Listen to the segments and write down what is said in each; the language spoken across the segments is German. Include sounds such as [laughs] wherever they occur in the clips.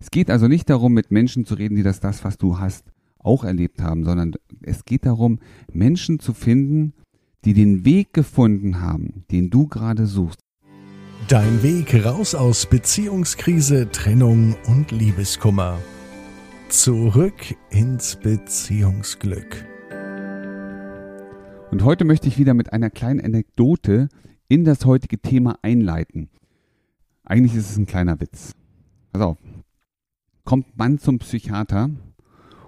Es geht also nicht darum, mit Menschen zu reden, die das, das, was du hast, auch erlebt haben, sondern es geht darum, Menschen zu finden, die den Weg gefunden haben, den du gerade suchst. Dein Weg raus aus Beziehungskrise, Trennung und Liebeskummer. Zurück ins Beziehungsglück. Und heute möchte ich wieder mit einer kleinen Anekdote in das heutige Thema einleiten. Eigentlich ist es ein kleiner Witz. Pass auf. Kommt Mann zum Psychiater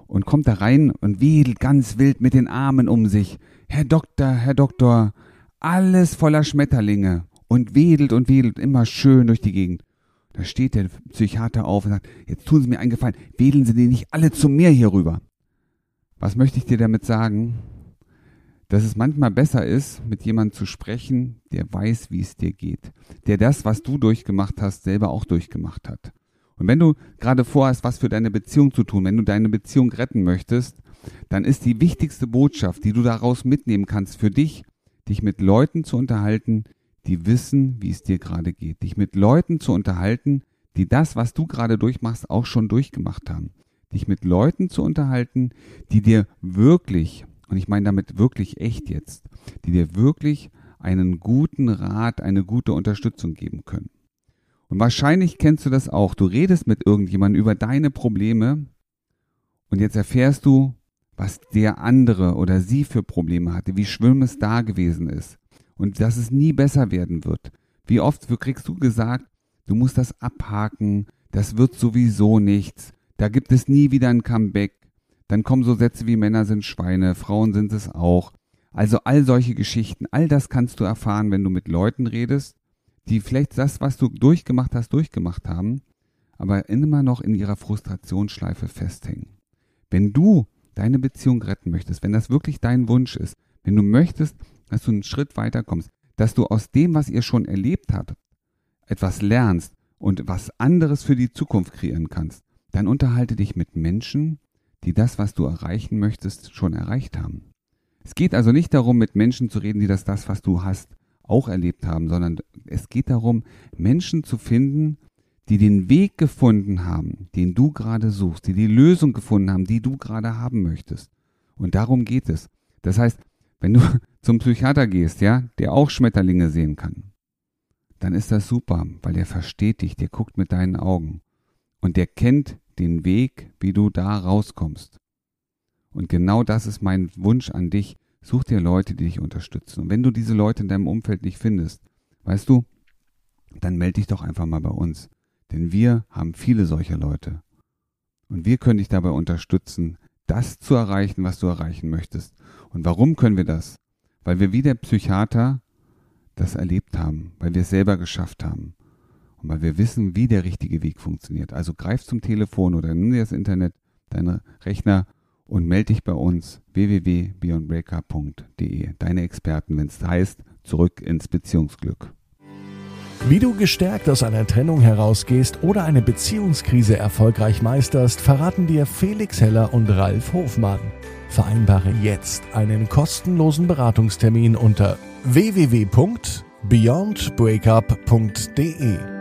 und kommt da rein und wedelt ganz wild mit den Armen um sich. Herr Doktor, Herr Doktor, alles voller Schmetterlinge und wedelt und wedelt immer schön durch die Gegend. Da steht der Psychiater auf und sagt, jetzt tun Sie mir einen Gefallen, wedeln Sie die nicht alle zu mir hier rüber. Was möchte ich dir damit sagen? Dass es manchmal besser ist, mit jemandem zu sprechen, der weiß, wie es dir geht. Der das, was du durchgemacht hast, selber auch durchgemacht hat. Und wenn du gerade vorhast, was für deine Beziehung zu tun, wenn du deine Beziehung retten möchtest, dann ist die wichtigste Botschaft, die du daraus mitnehmen kannst für dich, dich mit Leuten zu unterhalten, die wissen, wie es dir gerade geht. Dich mit Leuten zu unterhalten, die das, was du gerade durchmachst, auch schon durchgemacht haben. Dich mit Leuten zu unterhalten, die dir wirklich, und ich meine damit wirklich echt jetzt, die dir wirklich einen guten Rat, eine gute Unterstützung geben können. Und wahrscheinlich kennst du das auch. Du redest mit irgendjemandem über deine Probleme und jetzt erfährst du, was der andere oder sie für Probleme hatte, wie schlimm es da gewesen ist und dass es nie besser werden wird. Wie oft kriegst du gesagt, du musst das abhaken, das wird sowieso nichts, da gibt es nie wieder ein Comeback. Dann kommen so Sätze wie Männer sind Schweine, Frauen sind es auch. Also all solche Geschichten, all das kannst du erfahren, wenn du mit Leuten redest, die vielleicht das, was du durchgemacht hast, durchgemacht haben, aber immer noch in ihrer Frustrationsschleife festhängen. Wenn du deine Beziehung retten möchtest, wenn das wirklich dein Wunsch ist, wenn du möchtest, dass du einen Schritt weiter kommst, dass du aus dem, was ihr schon erlebt habt, etwas lernst und was anderes für die Zukunft kreieren kannst, dann unterhalte dich mit Menschen, die das, was du erreichen möchtest, schon erreicht haben. Es geht also nicht darum, mit Menschen zu reden, die das, das, was du hast, auch erlebt haben, sondern es geht darum, Menschen zu finden, die den Weg gefunden haben, den du gerade suchst, die die Lösung gefunden haben, die du gerade haben möchtest. Und darum geht es. Das heißt, wenn du [laughs] zum Psychiater gehst, ja, der auch Schmetterlinge sehen kann, dann ist das super, weil der versteht dich, der guckt mit deinen Augen und der kennt den Weg, wie du da rauskommst. Und genau das ist mein Wunsch an dich, Such dir Leute, die dich unterstützen. Und wenn du diese Leute in deinem Umfeld nicht findest, weißt du, dann melde dich doch einfach mal bei uns. Denn wir haben viele solcher Leute. Und wir können dich dabei unterstützen, das zu erreichen, was du erreichen möchtest. Und warum können wir das? Weil wir wie der Psychiater das erlebt haben, weil wir es selber geschafft haben. Und weil wir wissen, wie der richtige Weg funktioniert. Also greif zum Telefon oder nimm dir das Internet, deine Rechner und melde dich bei uns www.beyondbreaker.de. Deine Experten, wenn es heißt, zurück ins Beziehungsglück. Wie du gestärkt aus einer Trennung herausgehst oder eine Beziehungskrise erfolgreich meisterst, verraten dir Felix Heller und Ralf Hofmann. Vereinbare jetzt einen kostenlosen Beratungstermin unter www.beyondbreakup.de.